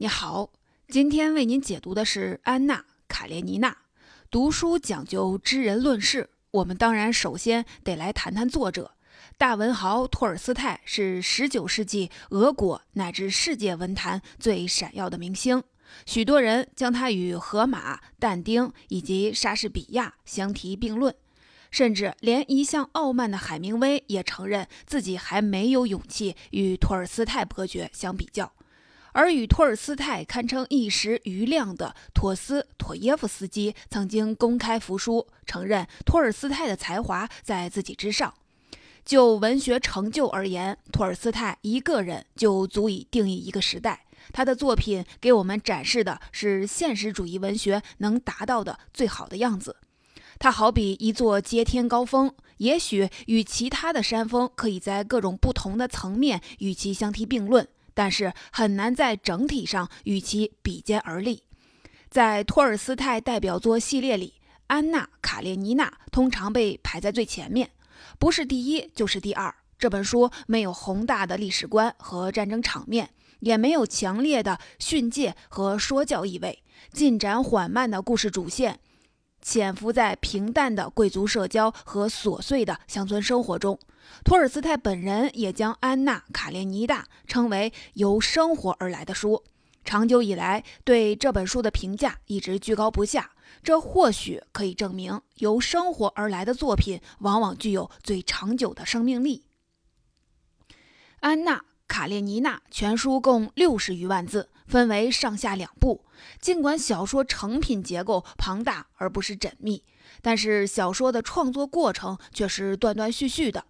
你好，今天为您解读的是《安娜·卡列尼娜》。读书讲究知人论事，我们当然首先得来谈谈作者。大文豪托尔斯泰是19世纪俄国乃至世界文坛最闪耀的明星，许多人将他与荷马、但丁以及莎士比亚相提并论，甚至连一向傲慢的海明威也承认自己还没有勇气与托尔斯泰伯爵相比较。而与托尔斯泰堪称一时瑜亮的托斯妥耶夫斯基曾经公开服输，承认托尔斯泰的才华在自己之上。就文学成就而言，托尔斯泰一个人就足以定义一个时代。他的作品给我们展示的是现实主义文学能达到的最好的样子。他好比一座接天高峰，也许与其他的山峰可以在各种不同的层面与其相提并论。但是很难在整体上与其比肩而立。在托尔斯泰代表作系列里，《安娜·卡列尼娜》通常被排在最前面，不是第一就是第二。这本书没有宏大的历史观和战争场面，也没有强烈的训诫和说教意味，进展缓慢的故事主线。潜伏在平淡的贵族社交和琐碎的乡村生活中，托尔斯泰本人也将《安娜·卡列尼娜》称为由生活而来的书。长久以来，对这本书的评价一直居高不下。这或许可以证明，由生活而来的作品往往具有最长久的生命力。《安娜·卡列尼娜》全书共六十余万字。分为上下两部，尽管小说成品结构庞大而不是缜密，但是小说的创作过程却是断断续续的。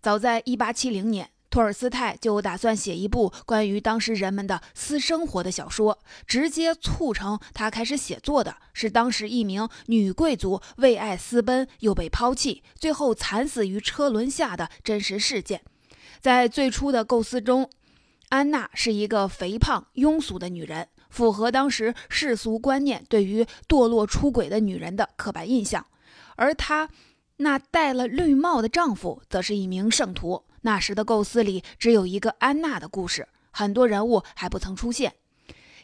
早在1870年，托尔斯泰就打算写一部关于当时人们的私生活的小说。直接促成他开始写作的是当时一名女贵族为爱私奔又被抛弃，最后惨死于车轮下的真实事件。在最初的构思中。安娜是一个肥胖庸俗的女人，符合当时世俗观念对于堕落出轨的女人的刻板印象。而她那戴了绿帽的丈夫，则是一名圣徒。那时的构思里只有一个安娜的故事，很多人物还不曾出现。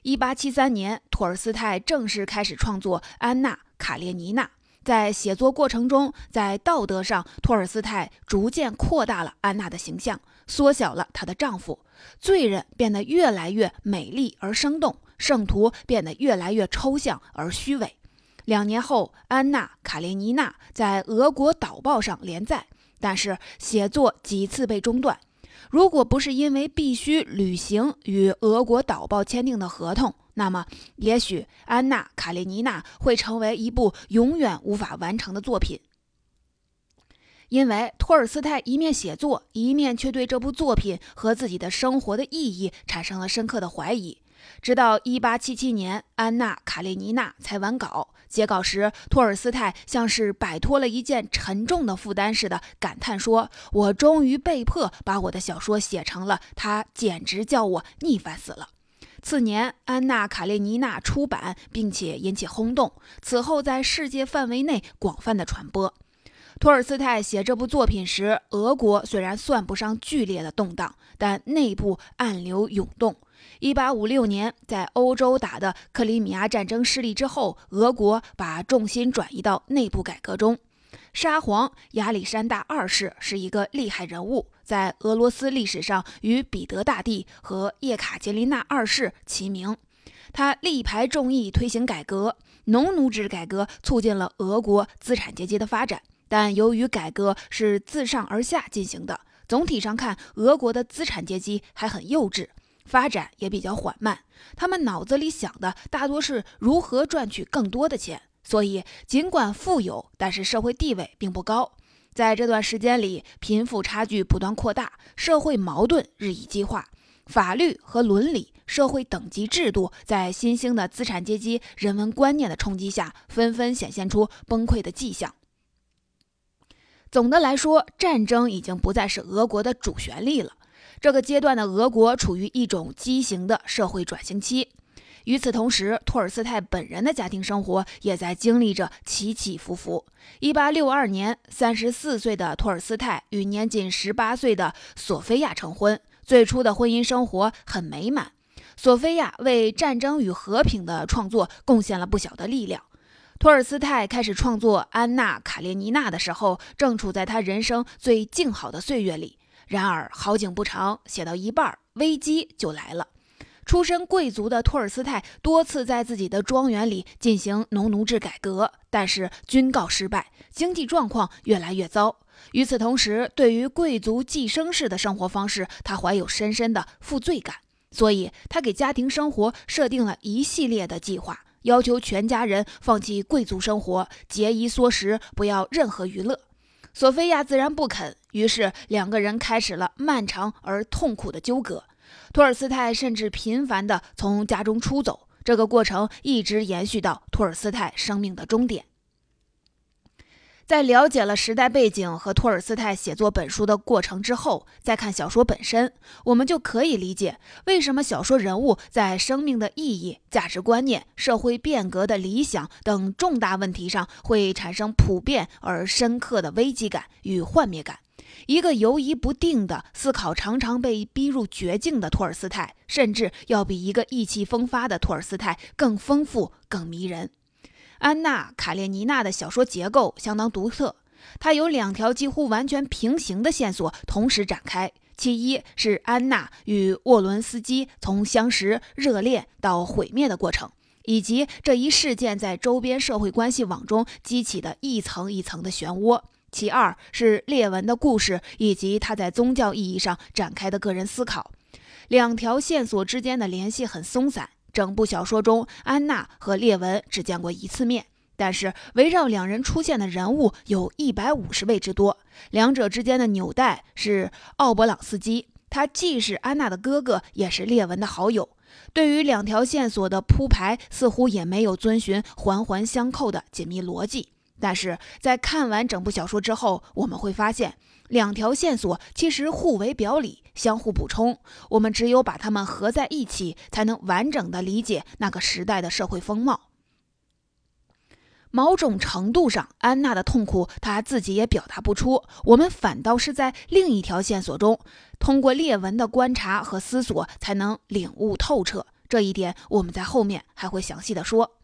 一八七三年，托尔斯泰正式开始创作《安娜·卡列尼娜》。在写作过程中，在道德上，托尔斯泰逐渐扩大了安娜的形象，缩小了她的丈夫。罪人变得越来越美丽而生动，圣徒变得越来越抽象而虚伪。两年后，《安娜·卡列尼娜》在俄国导报上连载，但是写作几次被中断。如果不是因为必须履行与俄国导报签订的合同，那么也许《安娜·卡列尼娜》会成为一部永远无法完成的作品。因为托尔斯泰一面写作，一面却对这部作品和自己的生活的意义产生了深刻的怀疑。直到1877年，《安娜·卡列尼娜》才完稿。截稿时，托尔斯泰像是摆脱了一件沉重的负担似的，感叹说：“我终于被迫把我的小说写成了，他简直叫我腻烦死了。”次年，《安娜·卡列尼娜》出版，并且引起轰动，此后在世界范围内广泛的传播。托尔斯泰写这部作品时，俄国虽然算不上剧烈的动荡，但内部暗流涌动。1856年，在欧洲打的克里米亚战争失利之后，俄国把重心转移到内部改革中。沙皇亚历山大二世是一个厉害人物，在俄罗斯历史上与彼得大帝和叶卡捷琳娜二世齐名。他力排众议推行改革，农奴制改革促进了俄国资产阶级的发展。但由于改革是自上而下进行的，总体上看，俄国的资产阶级还很幼稚，发展也比较缓慢。他们脑子里想的大多是如何赚取更多的钱，所以尽管富有，但是社会地位并不高。在这段时间里，贫富差距不断扩大，社会矛盾日益激化，法律和伦理、社会等级制度在新兴的资产阶级人文观念的冲击下，纷纷显现出崩溃的迹象。总的来说，战争已经不再是俄国的主旋律了。这个阶段的俄国处于一种畸形的社会转型期。与此同时，托尔斯泰本人的家庭生活也在经历着起起伏伏。1862年，三十四岁的托尔斯泰与年仅十八岁的索菲亚成婚。最初的婚姻生活很美满。索菲亚为战争与和平的创作贡献了不小的力量。托尔斯泰开始创作《安娜·卡列尼娜》的时候，正处在他人生最静好的岁月里。然而好景不长，写到一半，危机就来了。出身贵族的托尔斯泰多次在自己的庄园里进行农奴制改革，但是均告失败，经济状况越来越糟。与此同时，对于贵族寄生式的生活方式，他怀有深深的负罪感，所以他给家庭生活设定了一系列的计划，要求全家人放弃贵族生活，节衣缩食，不要任何娱乐。索菲亚自然不肯，于是两个人开始了漫长而痛苦的纠葛。托尔斯泰甚至频繁地从家中出走，这个过程一直延续到托尔斯泰生命的终点。在了解了时代背景和托尔斯泰写作本书的过程之后，再看小说本身，我们就可以理解为什么小说人物在生命的意义、价值观念、社会变革的理想等重大问题上会产生普遍而深刻的危机感与幻灭感。一个犹疑不定的思考，常常被逼入绝境的托尔斯泰，甚至要比一个意气风发的托尔斯泰更丰富、更迷人。安娜·卡列尼娜的小说结构相当独特，它有两条几乎完全平行的线索同时展开。其一是安娜与沃伦斯基从相识、热恋到毁灭的过程，以及这一事件在周边社会关系网中激起的一层一层的漩涡。其二是列文的故事，以及他在宗教意义上展开的个人思考。两条线索之间的联系很松散。整部小说中，安娜和列文只见过一次面，但是围绕两人出现的人物有一百五十位之多。两者之间的纽带是奥勃朗斯基，他既是安娜的哥哥，也是列文的好友。对于两条线索的铺排，似乎也没有遵循环环相扣的紧密逻辑。但是在看完整部小说之后，我们会发现，两条线索其实互为表里，相互补充。我们只有把它们合在一起，才能完整的理解那个时代的社会风貌。某种程度上，安娜的痛苦她自己也表达不出，我们反倒是在另一条线索中，通过列文的观察和思索，才能领悟透彻。这一点，我们在后面还会详细的说。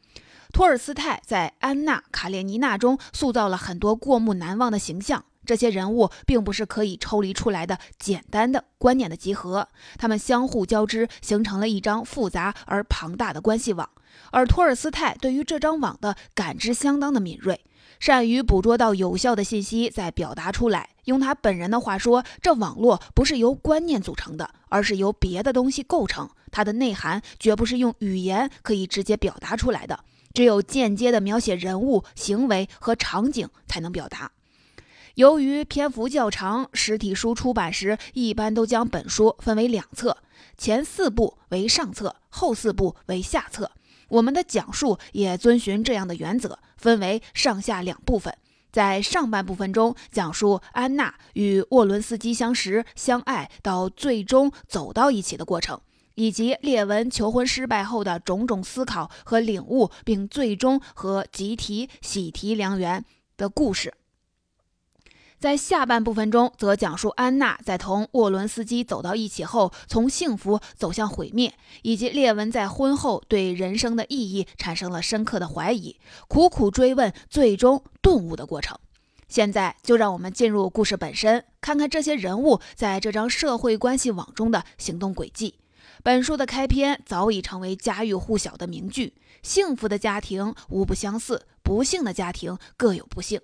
托尔斯泰在《安娜·卡列尼娜》中塑造了很多过目难忘的形象，这些人物并不是可以抽离出来的简单的观念的集合，他们相互交织，形成了一张复杂而庞大的关系网。而托尔斯泰对于这张网的感知相当的敏锐，善于捕捉到有效的信息再表达出来。用他本人的话说，这网络不是由观念组成的，而是由别的东西构成，它的内涵绝不是用语言可以直接表达出来的。只有间接的描写人物行为和场景才能表达。由于篇幅较长，实体书出版时一般都将本书分为两册，前四部为上册，后四部为下册。我们的讲述也遵循这样的原则，分为上下两部分。在上半部分中，讲述安娜与沃伦斯基相识、相爱，到最终走到一起的过程。以及列文求婚失败后的种种思考和领悟，并最终和吉提喜提良缘的故事。在下半部分中，则讲述安娜在同沃伦斯基走到一起后，从幸福走向毁灭，以及列文在婚后对人生的意义产生了深刻的怀疑，苦苦追问，最终顿悟的过程。现在就让我们进入故事本身，看看这些人物在这张社会关系网中的行动轨迹。本书的开篇早已成为家喻户晓的名句：“幸福的家庭无不相似，不幸的家庭各有不幸。”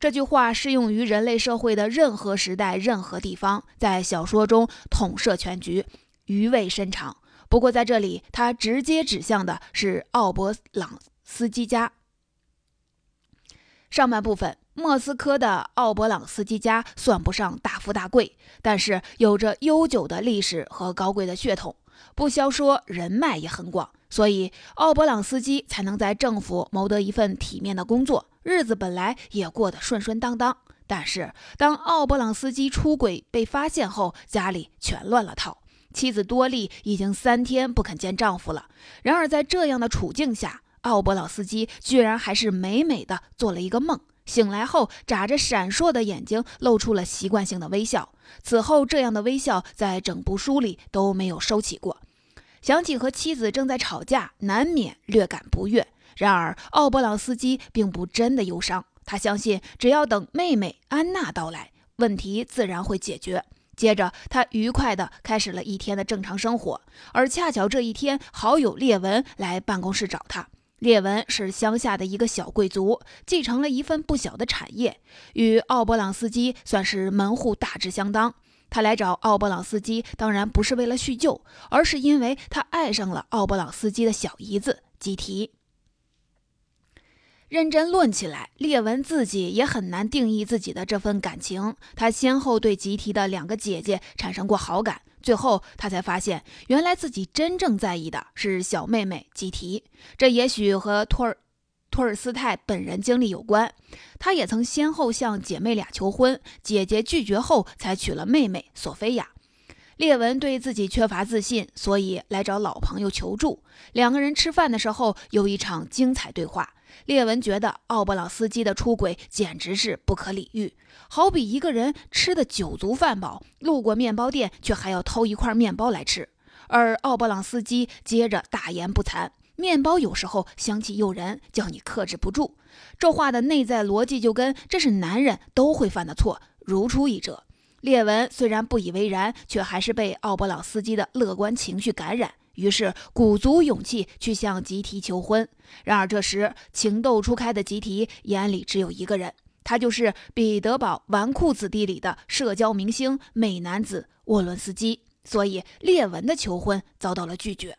这句话适用于人类社会的任何时代、任何地方，在小说中统摄全局，余味深长。不过，在这里，它直接指向的是奥伯朗斯基家。上半部分，莫斯科的奥伯朗斯基家算不上大富大贵，但是有着悠久的历史和高贵的血统。不消说，人脉也很广，所以奥勃朗斯基才能在政府谋得一份体面的工作，日子本来也过得顺顺当当。但是，当奥勃朗斯基出轨被发现后，家里全乱了套。妻子多莉已经三天不肯见丈夫了。然而，在这样的处境下，奥勃朗斯基居然还是美美的做了一个梦。醒来后，眨着闪烁的眼睛，露出了习惯性的微笑。此后，这样的微笑在整部书里都没有收起过。想起和妻子正在吵架，难免略感不悦。然而，奥勃朗斯基并不真的忧伤，他相信只要等妹妹安娜到来，问题自然会解决。接着，他愉快地开始了一天的正常生活。而恰巧这一天，好友列文来办公室找他。列文是乡下的一个小贵族，继承了一份不小的产业，与奥勃朗斯基算是门户大致相当。他来找奥勃朗斯基，当然不是为了叙旧，而是因为他爱上了奥勃朗斯基的小姨子基提。认真论起来，列文自己也很难定义自己的这份感情。他先后对吉提的两个姐姐产生过好感，最后他才发现，原来自己真正在意的是小妹妹吉提。这也许和托尔。托尔斯泰本人经历有关，他也曾先后向姐妹俩求婚，姐姐拒绝后才娶了妹妹索菲亚。列文对自己缺乏自信，所以来找老朋友求助。两个人吃饭的时候有一场精彩对话。列文觉得奥布朗斯基的出轨简直是不可理喻，好比一个人吃的酒足饭饱，路过面包店却还要偷一块面包来吃。而奥布朗斯基接着大言不惭。面包有时候香气诱人，叫你克制不住。这话的内在逻辑就跟这是男人都会犯的错如出一辙。列文虽然不以为然，却还是被奥勃朗斯基的乐观情绪感染，于是鼓足勇气去向吉提求婚。然而这时情窦初开的吉提眼里只有一个人，他就是《彼得堡纨绔子弟》里的社交明星美男子沃伦斯基。所以列文的求婚遭到了拒绝。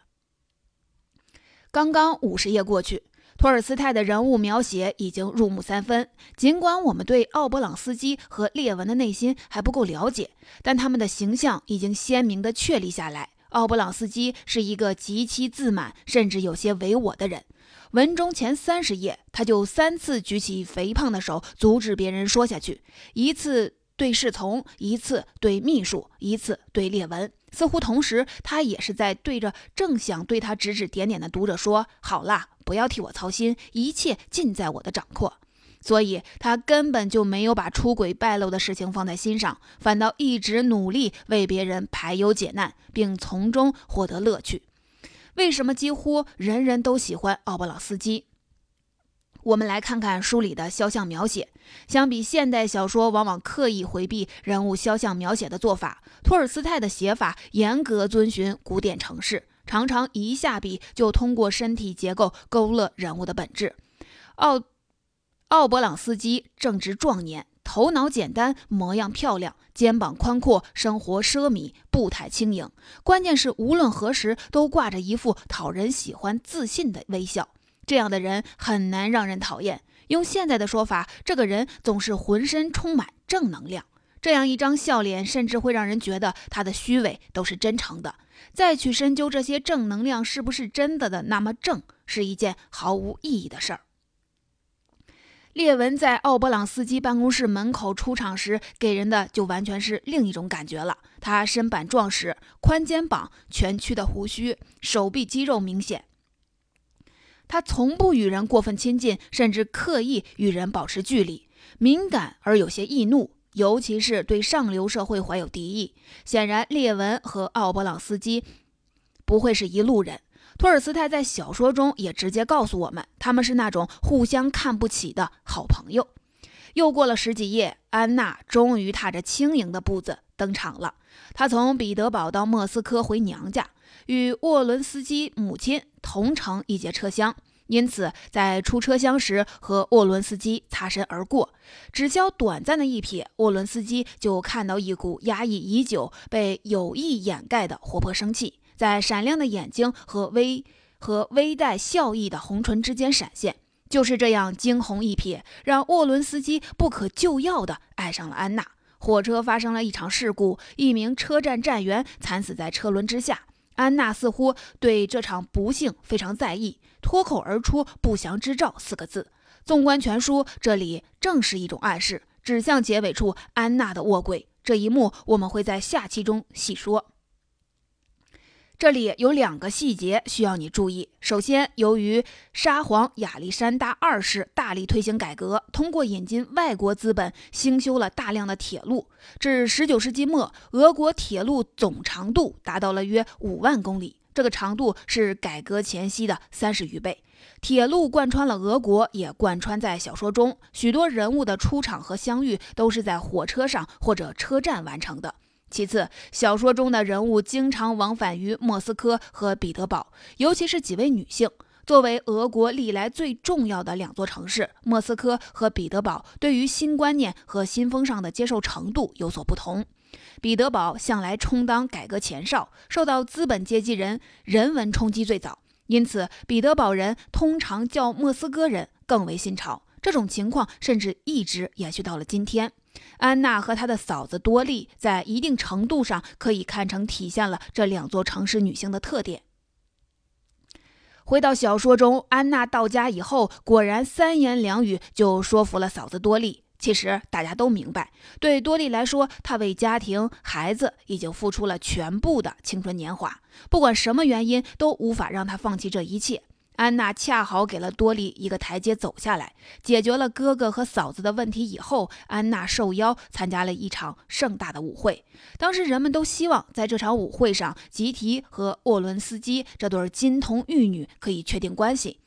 刚刚五十页过去，托尔斯泰的人物描写已经入木三分。尽管我们对奥勃朗斯基和列文的内心还不够了解，但他们的形象已经鲜明地确立下来。奥布朗斯基是一个极其自满，甚至有些唯我的人。文中前三十页，他就三次举起肥胖的手，阻止别人说下去，一次。对侍从一次，对秘书一次，对列文，似乎同时他也是在对着正想对他指指点点的读者说：“好啦，不要替我操心，一切尽在我的掌控。”所以，他根本就没有把出轨败露的事情放在心上，反倒一直努力为别人排忧解难，并从中获得乐趣。为什么几乎人人都喜欢奥布朗斯基？我们来看看书里的肖像描写。相比现代小说往往刻意回避人物肖像描写的做法，托尔斯泰的写法严格遵循古典程式，常常一下笔就通过身体结构勾勒人物的本质。奥奥勃朗斯基正值壮年，头脑简单，模样漂亮，肩膀宽阔，生活奢靡，步态轻盈。关键是无论何时都挂着一副讨人喜欢、自信的微笑。这样的人很难让人讨厌。用现在的说法，这个人总是浑身充满正能量。这样一张笑脸，甚至会让人觉得他的虚伪都是真诚的。再去深究这些正能量是不是真的的，那么正是一件毫无意义的事儿。列文在奥勃朗斯基办公室门口出场时，给人的就完全是另一种感觉了。他身板壮实，宽肩膀，蜷曲的胡须，手臂肌肉明显。他从不与人过分亲近，甚至刻意与人保持距离，敏感而有些易怒，尤其是对上流社会怀有敌意。显然，列文和奥勃朗斯基不会是一路人。托尔斯泰在小说中也直接告诉我们，他们是那种互相看不起的好朋友。又过了十几页，安娜终于踏着轻盈的步子登场了。她从彼得堡到莫斯科回娘家。与沃伦斯基母亲同乘一节车厢，因此在出车厢时和沃伦斯基擦身而过，只消短暂的一瞥，沃伦斯基就看到一股压抑已久、被有意掩盖的活泼生气，在闪亮的眼睛和微和微带笑意的红唇之间闪现。就是这样惊鸿一瞥，让沃伦斯基不可救药地爱上了安娜。火车发生了一场事故，一名车站站员惨死在车轮之下。安娜似乎对这场不幸非常在意，脱口而出“不祥之兆”四个字。纵观全书，这里正是一种暗示，指向结尾处安娜的卧轨。这一幕我们会在下期中细说。这里有两个细节需要你注意。首先，由于沙皇亚历山大二世大力推行改革，通过引进外国资本，兴修了大量的铁路。至19世纪末，俄国铁路总长度达到了约5万公里，这个长度是改革前夕的三十余倍。铁路贯穿了俄国，也贯穿在小说中。许多人物的出场和相遇都是在火车上或者车站完成的。其次，小说中的人物经常往返于莫斯科和彼得堡，尤其是几位女性。作为俄国历来最重要的两座城市，莫斯科和彼得堡对于新观念和新风尚的接受程度有所不同。彼得堡向来充当改革前哨，受到资本阶级人人文冲击最早。因此，彼得堡人通常叫莫斯科人更为新潮。这种情况甚至一直延续到了今天。安娜和她的嫂子多莉在一定程度上可以看成体现了这两座城市女性的特点。回到小说中，安娜到家以后，果然三言两语就说服了嫂子多莉。其实大家都明白，对多莉来说，她为家庭、孩子已经付出了全部的青春年华，不管什么原因，都无法让她放弃这一切。安娜恰好给了多莉一个台阶走下来，解决了哥哥和嫂子的问题以后，安娜受邀参加了一场盛大的舞会。当时人们都希望在这场舞会上，吉提和沃伦斯基这对金童玉女可以确定关系。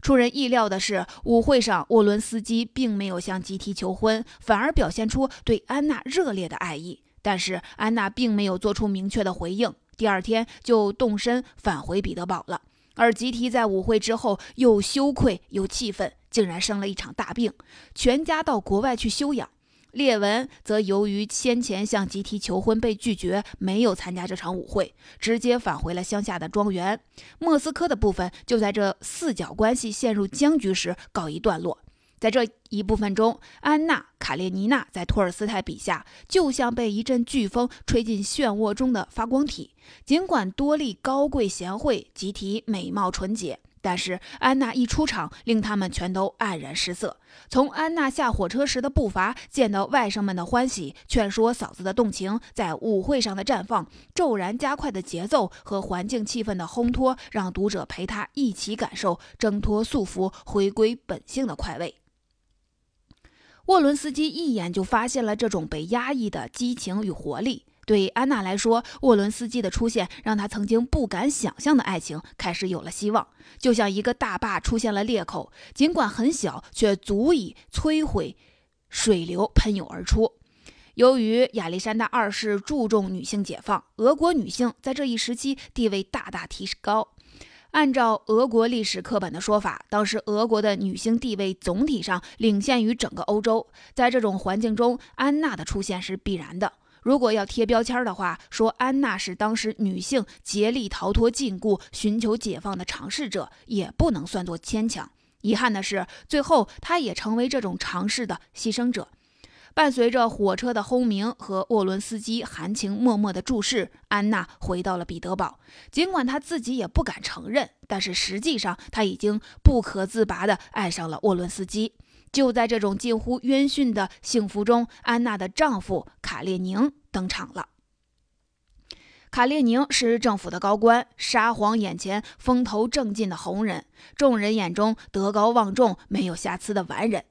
出人意料的是，舞会上沃伦斯基并没有向吉提求婚，反而表现出对安娜热烈的爱意。但是安娜并没有做出明确的回应，第二天就动身返回彼得堡了。而吉提在舞会之后又羞愧又气愤，竟然生了一场大病，全家到国外去休养。列文则由于先前向吉提求婚被拒绝，没有参加这场舞会，直接返回了乡下的庄园。莫斯科的部分就在这四角关系陷入僵局时告一段落。在这一部分中，安娜·卡列尼娜在托尔斯泰笔下就像被一阵飓风吹进漩涡中的发光体。尽管多莉高贵贤惠，吉提美貌纯洁，但是安娜一出场，令他们全都黯然失色。从安娜下火车时的步伐，见到外甥们的欢喜，劝说嫂子的动情，在舞会上的绽放，骤然加快的节奏和环境气氛的烘托，让读者陪她一起感受挣脱束缚、回归本性的快慰。沃伦斯基一眼就发现了这种被压抑的激情与活力。对安娜来说，沃伦斯基的出现让她曾经不敢想象的爱情开始有了希望，就像一个大坝出现了裂口，尽管很小，却足以摧毁水流喷涌而出。由于亚历山大二世注重女性解放，俄国女性在这一时期地位大大提高。按照俄国历史课本的说法，当时俄国的女性地位总体上领先于整个欧洲。在这种环境中，安娜的出现是必然的。如果要贴标签的话，说安娜是当时女性竭力逃脱禁锢、寻求解放的尝试者，也不能算作牵强。遗憾的是，最后她也成为这种尝试的牺牲者。伴随着火车的轰鸣和沃伦斯基含情脉脉的注视，安娜回到了彼得堡。尽管她自己也不敢承认，但是实际上她已经不可自拔地爱上了沃伦斯基。就在这种近乎烟熏的幸福中，安娜的丈夫卡列宁登场了。卡列宁是政府的高官，沙皇眼前风头正劲的红人，众人眼中德高望重、没有瑕疵的完人。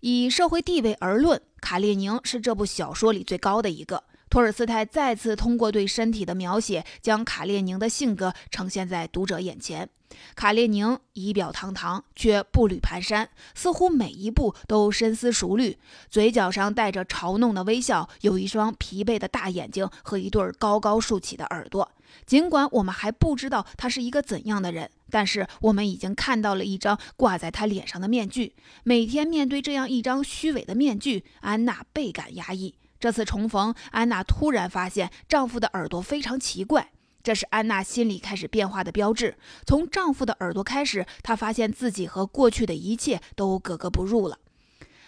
以社会地位而论，卡列宁是这部小说里最高的一个。托尔斯泰再次通过对身体的描写，将卡列宁的性格呈现在读者眼前。卡列宁仪表堂堂，却步履蹒跚，似乎每一步都深思熟虑，嘴角上带着嘲弄的微笑，有一双疲惫的大眼睛和一对高高竖起的耳朵。尽管我们还不知道他是一个怎样的人。但是我们已经看到了一张挂在他脸上的面具。每天面对这样一张虚伪的面具，安娜倍感压抑。这次重逢，安娜突然发现丈夫的耳朵非常奇怪，这是安娜心里开始变化的标志。从丈夫的耳朵开始，她发现自己和过去的一切都格格不入了。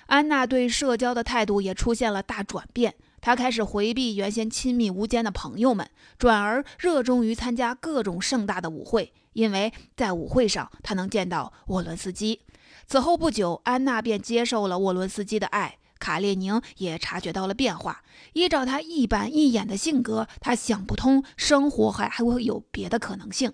安娜对社交的态度也出现了大转变。他开始回避原先亲密无间的朋友们，转而热衷于参加各种盛大的舞会，因为在舞会上他能见到沃伦斯基。此后不久，安娜便接受了沃伦斯基的爱。卡列宁也察觉到了变化。依照他一板一眼的性格，他想不通生活还还会有别的可能性，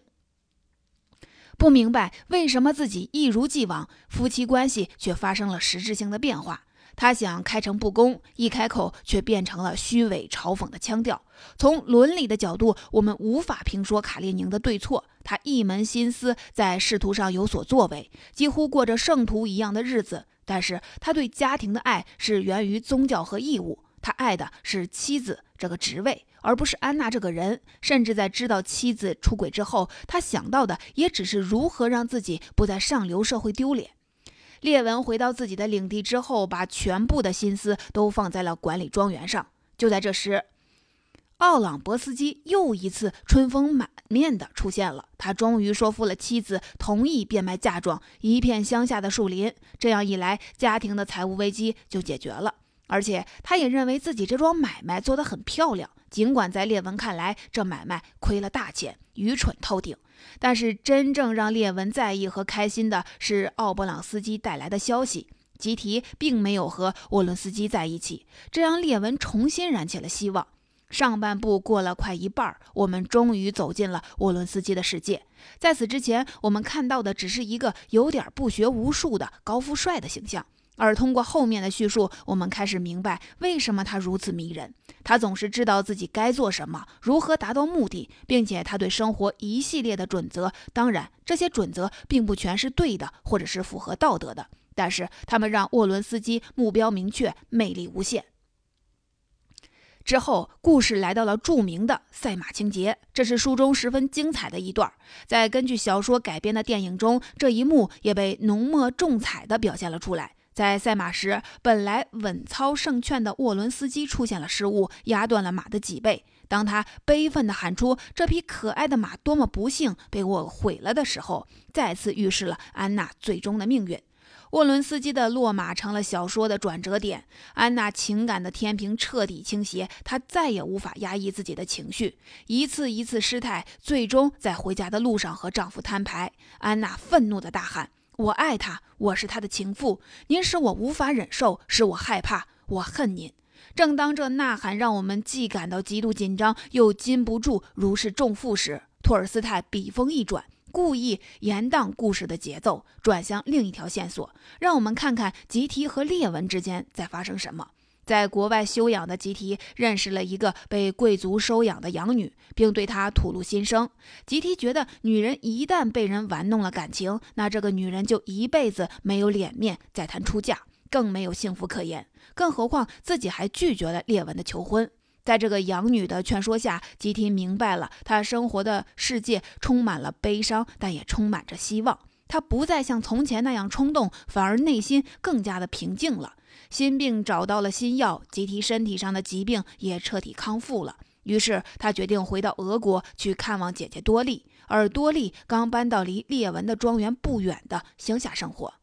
不明白为什么自己一如既往，夫妻关系却发生了实质性的变化。他想开诚布公，一开口却变成了虚伪嘲讽的腔调。从伦理的角度，我们无法评说卡列宁的对错。他一门心思在仕途上有所作为，几乎过着圣徒一样的日子。但是他对家庭的爱是源于宗教和义务，他爱的是妻子这个职位，而不是安娜这个人。甚至在知道妻子出轨之后，他想到的也只是如何让自己不在上流社会丢脸。列文回到自己的领地之后，把全部的心思都放在了管理庄园上。就在这时，奥朗博斯基又一次春风满面的出现了。他终于说服了妻子，同意变卖嫁妆，一片乡下的树林。这样一来，家庭的财务危机就解决了。而且，他也认为自己这桩买卖做得很漂亮。尽管在列文看来，这买卖亏了大钱，愚蠢透顶。但是，真正让列文在意和开心的是奥布朗斯基带来的消息：吉提并没有和沃伦斯基在一起。这让列文重新燃起了希望。上半部过了快一半，我们终于走进了沃伦斯基的世界。在此之前，我们看到的只是一个有点不学无术的高富帅的形象。而通过后面的叙述，我们开始明白为什么他如此迷人。他总是知道自己该做什么，如何达到目的，并且他对生活一系列的准则。当然，这些准则并不全是对的，或者是符合道德的，但是他们让沃伦斯基目标明确，魅力无限。之后，故事来到了著名的赛马情节，这是书中十分精彩的一段。在根据小说改编的电影中，这一幕也被浓墨重彩地表现了出来。在赛马时，本来稳操胜券的沃伦斯基出现了失误，压断了马的脊背。当他悲愤地喊出这匹可爱的马多么不幸被我毁了的时候，再次预示了安娜最终的命运。沃伦斯基的落马成了小说的转折点，安娜情感的天平彻底倾斜，她再也无法压抑自己的情绪，一次一次失态，最终在回家的路上和丈夫摊牌。安娜愤怒地大喊：“我爱他，我是他的情妇，您使我无法忍受，使我害怕，我恨您。”正当这呐喊让我们既感到极度紧张，又禁不住如释重负时，托尔斯泰笔锋一转。故意延宕故事的节奏，转向另一条线索，让我们看看吉提和列文之间在发生什么。在国外休养的吉提认识了一个被贵族收养的养女，并对她吐露心声。吉提觉得，女人一旦被人玩弄了感情，那这个女人就一辈子没有脸面再谈出嫁，更没有幸福可言。更何况自己还拒绝了列文的求婚。在这个养女的劝说下，吉提明白了，他生活的世界充满了悲伤，但也充满着希望。他不再像从前那样冲动，反而内心更加的平静了。心病找到了新药，吉提身体上的疾病也彻底康复了。于是他决定回到俄国去看望姐姐多莉，而多莉刚搬到离列文的庄园不远的乡下生活。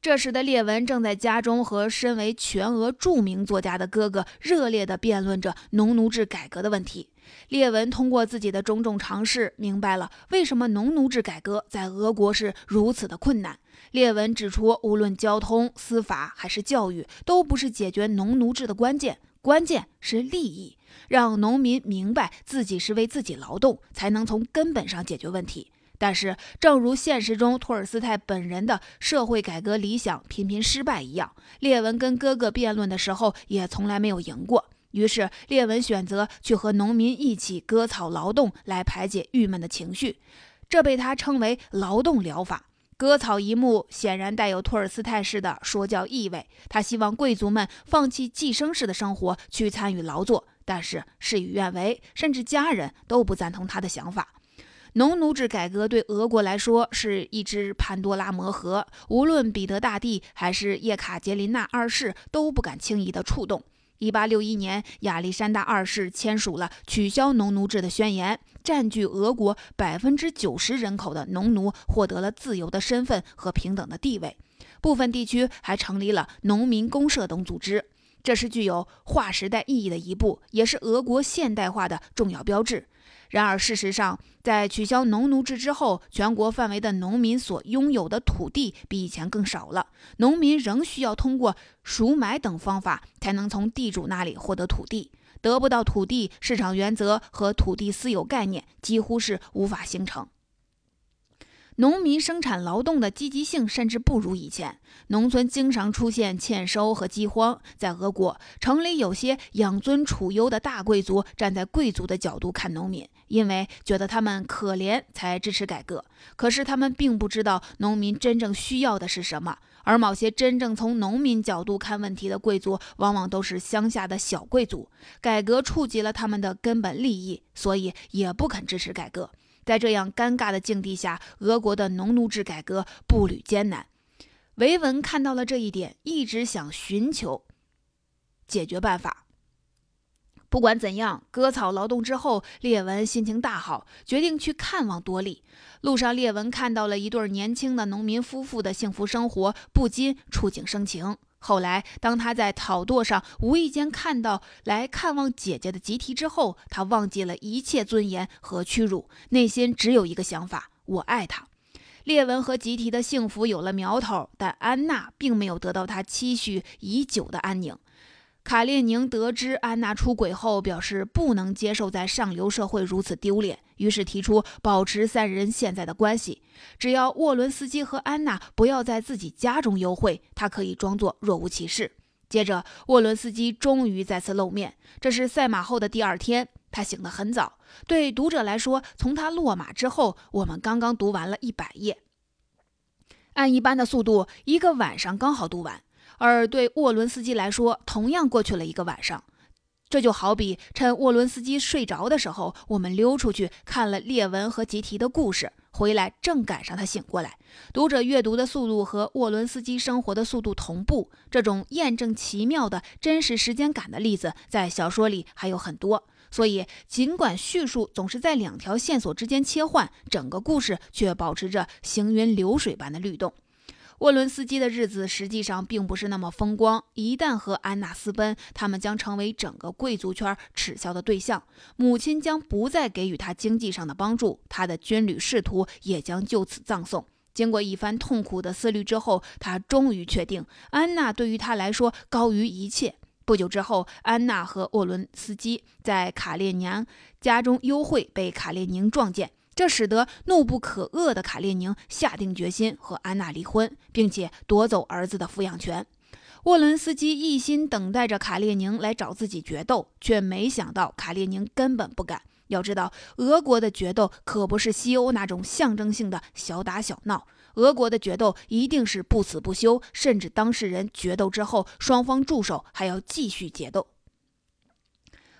这时的列文正在家中和身为全俄著名作家的哥哥热烈地辩论着农奴制改革的问题。列文通过自己的种种尝试，明白了为什么农奴制改革在俄国是如此的困难。列文指出，无论交通、司法还是教育，都不是解决农奴制的关键，关键是利益。让农民明白自己是为自己劳动，才能从根本上解决问题。但是，正如现实中托尔斯泰本人的社会改革理想频频失败一样，列文跟哥哥辩论的时候也从来没有赢过。于是，列文选择去和农民一起割草劳动，来排解郁闷的情绪。这被他称为“劳动疗法”。割草一幕显然带有托尔斯泰式的说教意味。他希望贵族们放弃寄生式的生活，去参与劳作。但是事与愿违，甚至家人都不赞同他的想法。农奴制改革对俄国来说是一只潘多拉魔盒，无论彼得大帝还是叶卡捷琳娜二世都不敢轻易的触动。一八六一年，亚历山大二世签署了取消农奴制的宣言，占据俄国百分之九十人口的农奴获得了自由的身份和平等的地位，部分地区还成立了农民公社等组织。这是具有划时代意义的一步，也是俄国现代化的重要标志。然而，事实上，在取消农奴制之后，全国范围的农民所拥有的土地比以前更少了。农民仍需要通过赎买等方法才能从地主那里获得土地，得不到土地，市场原则和土地私有概念几乎是无法形成。农民生产劳动的积极性甚至不如以前，农村经常出现欠收和饥荒。在俄国，城里有些养尊处优的大贵族站在贵族的角度看农民，因为觉得他们可怜才支持改革。可是他们并不知道农民真正需要的是什么。而某些真正从农民角度看问题的贵族，往往都是乡下的小贵族。改革触及了他们的根本利益，所以也不肯支持改革。在这样尴尬的境地下，俄国的农奴制改革步履艰难。维文看到了这一点，一直想寻求解决办法。不管怎样，割草劳动之后，列文心情大好，决定去看望多利。路上，列文看到了一对年轻的农民夫妇的幸福生活，不禁触景生情。后来，当他在草垛上无意间看到来看望姐姐的吉提之后，他忘记了一切尊严和屈辱，内心只有一个想法：我爱她。列文和吉提的幸福有了苗头，但安娜并没有得到她期许已久的安宁。卡列宁得知安娜出轨后，表示不能接受在上流社会如此丢脸，于是提出保持三人现在的关系，只要沃伦斯基和安娜不要在自己家中幽会，他可以装作若无其事。接着，沃伦斯基终于再次露面，这是赛马后的第二天，他醒得很早。对读者来说，从他落马之后，我们刚刚读完了一百页，按一般的速度，一个晚上刚好读完。而对沃伦斯基来说，同样过去了一个晚上。这就好比趁沃伦斯基睡着的时候，我们溜出去看了列文和吉提的故事，回来正赶上他醒过来。读者阅读的速度和沃伦斯基生活的速度同步，这种验证奇妙的真实时间感的例子，在小说里还有很多。所以，尽管叙述总是在两条线索之间切换，整个故事却保持着行云流水般的律动。沃伦斯基的日子实际上并不是那么风光。一旦和安娜私奔，他们将成为整个贵族圈耻笑的对象。母亲将不再给予他经济上的帮助，他的军旅仕途也将就此葬送。经过一番痛苦的思虑之后，他终于确定，安娜对于他来说高于一切。不久之后，安娜和沃伦斯基在卡列宁家中幽会，被卡列宁撞见。这使得怒不可遏的卡列宁下定决心和安娜离婚，并且夺走儿子的抚养权。沃伦斯基一心等待着卡列宁来找自己决斗，却没想到卡列宁根本不敢。要知道，俄国的决斗可不是西欧那种象征性的小打小闹，俄国的决斗一定是不死不休，甚至当事人决斗之后，双方助手还要继续决斗。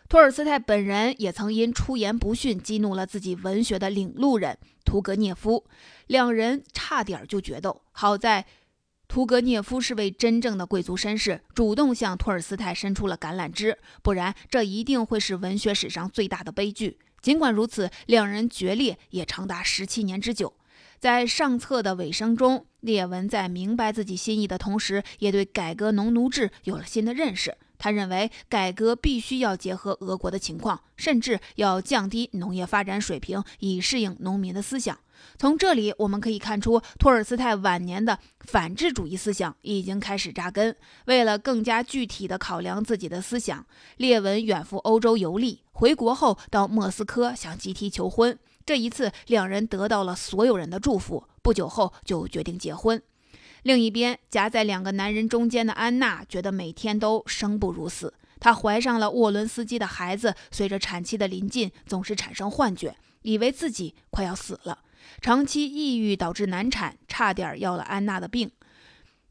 托尔斯泰本人也曾因出言不逊激怒了自己文学的领路人屠格涅夫，两人差点就决斗。好在屠格涅夫是位真正的贵族绅士，主动向托尔斯泰伸出了橄榄枝，不然这一定会是文学史上最大的悲剧。尽管如此，两人决裂也长达十七年之久。在上册的尾声中，列文在明白自己心意的同时，也对改革农奴制有了新的认识。他认为改革必须要结合俄国的情况，甚至要降低农业发展水平，以适应农民的思想。从这里我们可以看出，托尔斯泰晚年的反智主义思想已经开始扎根。为了更加具体地考量自己的思想，列文远赴欧洲游历，回国后到莫斯科向吉提求婚。这一次，两人得到了所有人的祝福。不久后就决定结婚。另一边，夹在两个男人中间的安娜觉得每天都生不如死。她怀上了沃伦斯基的孩子，随着产期的临近，总是产生幻觉，以为自己快要死了。长期抑郁导致难产，差点要了安娜的病。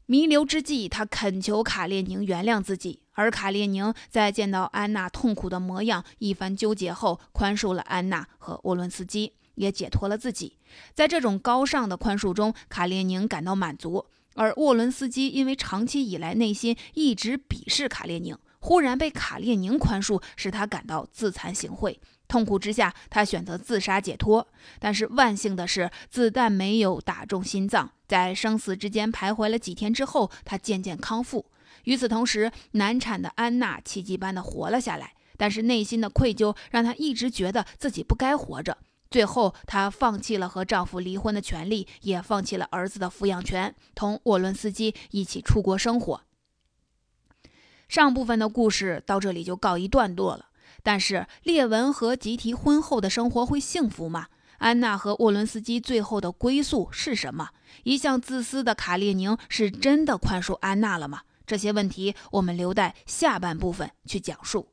弥留之际，她恳求卡列宁原谅自己，而卡列宁在见到安娜痛苦的模样，一番纠结后，宽恕了安娜和沃伦斯基，也解脱了自己。在这种高尚的宽恕中，卡列宁感到满足。而沃伦斯基因为长期以来内心一直鄙视卡列宁，忽然被卡列宁宽恕，使他感到自惭形秽。痛苦之下，他选择自杀解脱。但是万幸的是，子弹没有打中心脏。在生死之间徘徊了几天之后，他渐渐康复。与此同时，难产的安娜奇迹般的活了下来。但是内心的愧疚让他一直觉得自己不该活着。最后，她放弃了和丈夫离婚的权利，也放弃了儿子的抚养权，同沃伦斯基一起出国生活。上部分的故事到这里就告一段落了。但是，列文和吉提婚后的生活会幸福吗？安娜和沃伦斯基最后的归宿是什么？一向自私的卡列宁是真的宽恕安娜了吗？这些问题我们留待下半部分去讲述。